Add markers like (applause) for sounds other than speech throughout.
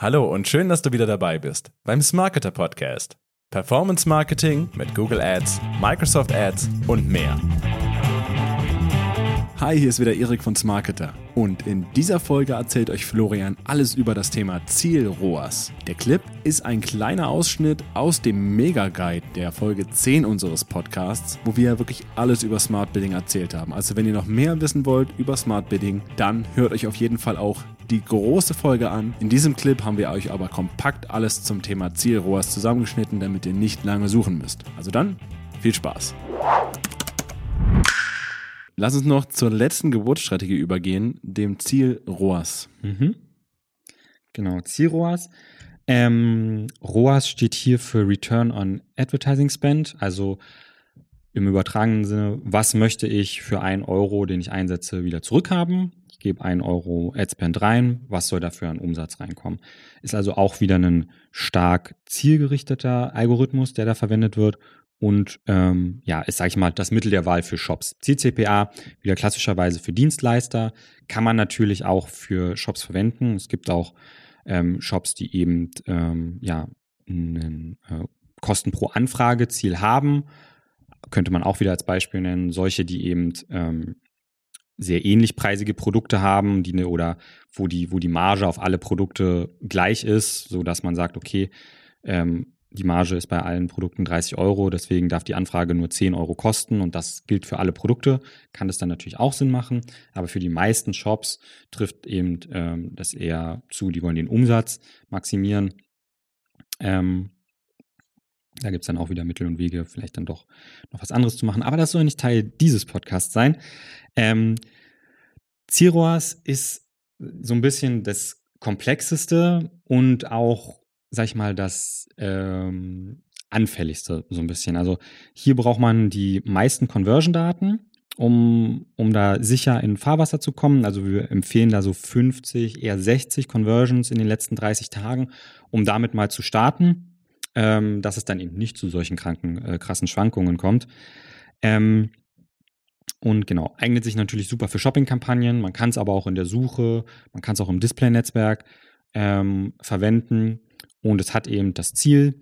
Hallo und schön, dass du wieder dabei bist beim Smarketer Podcast. Performance Marketing mit Google Ads, Microsoft Ads und mehr. Hi, hier ist wieder Erik von Smarketer und in dieser Folge erzählt euch Florian alles über das Thema Ziel-ROAS. Der Clip ist ein kleiner Ausschnitt aus dem Mega-Guide der Folge 10 unseres Podcasts, wo wir wirklich alles über Smart Bidding erzählt haben. Also wenn ihr noch mehr wissen wollt über Smart Bidding, dann hört euch auf jeden Fall auch die große Folge an. In diesem Clip haben wir euch aber kompakt alles zum Thema Ziel-ROAS zusammengeschnitten, damit ihr nicht lange suchen müsst. Also dann, viel Spaß! Lass uns noch zur letzten Geburtsstrategie übergehen, dem Ziel ROAS. Mhm. Genau, Ziel ROAS. Ähm, ROAS steht hier für Return on Advertising Spend, also im übertragenen Sinne, was möchte ich für einen Euro, den ich einsetze, wieder zurückhaben? Ich gebe einen Euro Adspend rein, was soll dafür an Umsatz reinkommen? Ist also auch wieder ein stark zielgerichteter Algorithmus, der da verwendet wird und ähm, ja, ist, sage ich mal, das Mittel der Wahl für Shops. CCPA, wieder klassischerweise für Dienstleister, kann man natürlich auch für Shops verwenden. Es gibt auch ähm, Shops, die eben ähm, ja, ein äh, Kosten pro Anfrage Ziel haben. Könnte man auch wieder als Beispiel nennen. Solche, die eben ähm, sehr ähnlich preisige Produkte haben, die ne, oder wo die, wo die Marge auf alle Produkte gleich ist, so dass man sagt, okay, ähm, die Marge ist bei allen Produkten 30 Euro, deswegen darf die Anfrage nur 10 Euro kosten und das gilt für alle Produkte. Kann das dann natürlich auch Sinn machen, aber für die meisten Shops trifft eben ähm, das eher zu, die wollen den Umsatz maximieren. Ähm, da gibt es dann auch wieder Mittel und Wege, vielleicht dann doch noch was anderes zu machen, aber das soll nicht Teil dieses Podcasts sein. Ähm, Ziroas ist so ein bisschen das komplexeste und auch sag ich mal, das ähm, anfälligste so ein bisschen. Also hier braucht man die meisten Conversion-Daten, um, um da sicher in Fahrwasser zu kommen. Also wir empfehlen da so 50, eher 60 Conversions in den letzten 30 Tagen, um damit mal zu starten, ähm, dass es dann eben nicht zu solchen kranken, äh, krassen Schwankungen kommt. Ähm, und genau, eignet sich natürlich super für Shopping-Kampagnen. Man kann es aber auch in der Suche, man kann es auch im Display-Netzwerk ähm, verwenden. Und es hat eben das Ziel,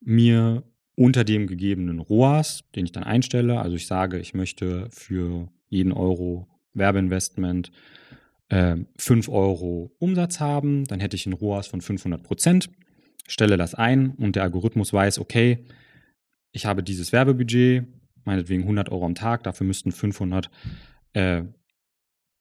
mir unter dem gegebenen ROAS, den ich dann einstelle, also ich sage, ich möchte für jeden Euro Werbeinvestment äh, 5 Euro Umsatz haben, dann hätte ich einen ROAS von 500 Prozent, stelle das ein und der Algorithmus weiß, okay, ich habe dieses Werbebudget, meinetwegen 100 Euro am Tag, dafür müssten 500, äh,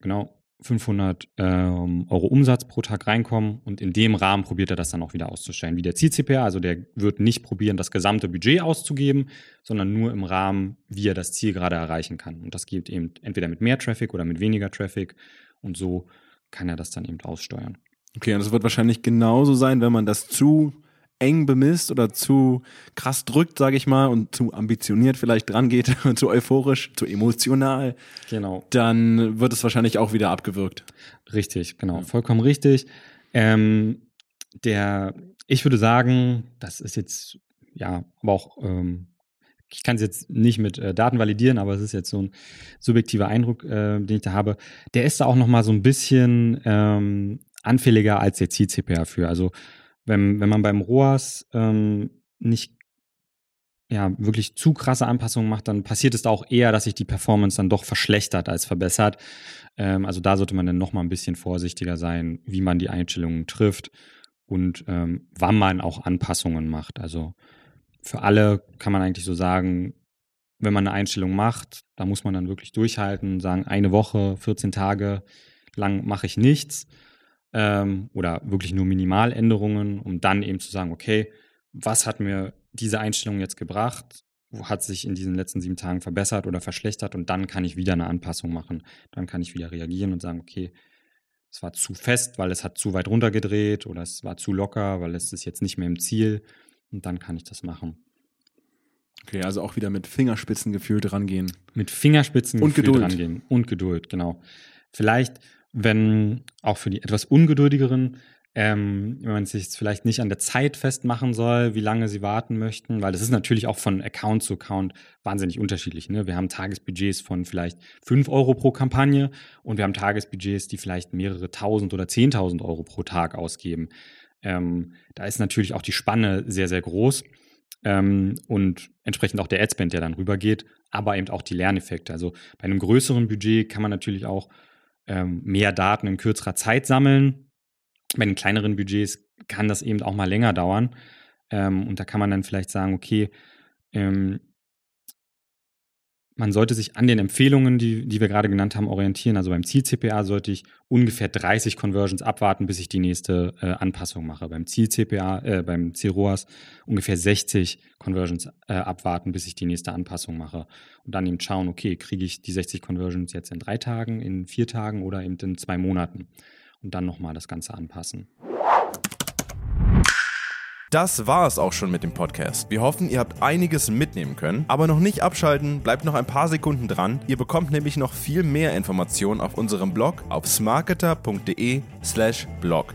genau, 500 ähm, Euro Umsatz pro Tag reinkommen und in dem Rahmen probiert er das dann auch wieder auszustellen. Wie der Ziel-CPA, also der wird nicht probieren, das gesamte Budget auszugeben, sondern nur im Rahmen, wie er das Ziel gerade erreichen kann. Und das geht eben entweder mit mehr Traffic oder mit weniger Traffic und so kann er das dann eben aussteuern. Okay, und es wird wahrscheinlich genauso sein, wenn man das zu eng bemisst oder zu krass drückt, sage ich mal, und zu ambitioniert vielleicht dran geht, (laughs) zu euphorisch, zu emotional, genau. dann wird es wahrscheinlich auch wieder abgewürgt. Richtig, genau, vollkommen richtig. Ähm, der, ich würde sagen, das ist jetzt, ja, aber auch, ähm, ich kann es jetzt nicht mit äh, Daten validieren, aber es ist jetzt so ein subjektiver Eindruck, äh, den ich da habe. Der ist da auch noch mal so ein bisschen ähm, anfälliger als der Ziel-CPA für. Also wenn, wenn man beim ROAS ähm, nicht ja, wirklich zu krasse Anpassungen macht, dann passiert es auch eher, dass sich die Performance dann doch verschlechtert als verbessert. Ähm, also da sollte man dann noch mal ein bisschen vorsichtiger sein, wie man die Einstellungen trifft und ähm, wann man auch Anpassungen macht. Also für alle kann man eigentlich so sagen, wenn man eine Einstellung macht, da muss man dann wirklich durchhalten, sagen, eine Woche, 14 Tage lang mache ich nichts ähm, oder wirklich nur Minimaländerungen, um dann eben zu sagen, okay, was hat mir diese Einstellung jetzt gebracht? Hat sich in diesen letzten sieben Tagen verbessert oder verschlechtert? Und dann kann ich wieder eine Anpassung machen. Dann kann ich wieder reagieren und sagen, okay, es war zu fest, weil es hat zu weit runtergedreht oder es war zu locker, weil es ist jetzt nicht mehr im Ziel. Und dann kann ich das machen. Okay, also auch wieder mit Fingerspitzengefühl drangehen. Mit Fingerspitzengefühl und Geduld. drangehen. Und Geduld, genau. Vielleicht wenn auch für die etwas ungeduldigeren, ähm, wenn man sich vielleicht nicht an der Zeit festmachen soll, wie lange sie warten möchten, weil das ist natürlich auch von Account zu Account wahnsinnig unterschiedlich. Ne? Wir haben Tagesbudgets von vielleicht 5 Euro pro Kampagne und wir haben Tagesbudgets, die vielleicht mehrere tausend oder zehntausend Euro pro Tag ausgeben. Ähm, da ist natürlich auch die Spanne sehr, sehr groß ähm, und entsprechend auch der Adspend, der dann rübergeht, aber eben auch die Lerneffekte. Also bei einem größeren Budget kann man natürlich auch ähm, mehr Daten in kürzerer Zeit sammeln. Bei den kleineren Budgets kann das eben auch mal länger dauern. Ähm, und da kann man dann vielleicht sagen, okay, ähm, man sollte sich an den Empfehlungen, die, die wir gerade genannt haben, orientieren. Also beim Ziel-CPA sollte ich ungefähr 30 Conversions abwarten, bis ich die nächste äh, Anpassung mache. Beim Ziel-CPA, äh, beim Ziel-ROAS ungefähr 60 Conversions äh, abwarten, bis ich die nächste Anpassung mache. Und dann eben schauen, okay, kriege ich die 60 Conversions jetzt in drei Tagen, in vier Tagen oder eben in zwei Monaten. Und dann nochmal das Ganze anpassen. Das war es auch schon mit dem Podcast. Wir hoffen, ihr habt einiges mitnehmen können, aber noch nicht abschalten, bleibt noch ein paar Sekunden dran. Ihr bekommt nämlich noch viel mehr Informationen auf unserem Blog auf smarketer.de/slash blog.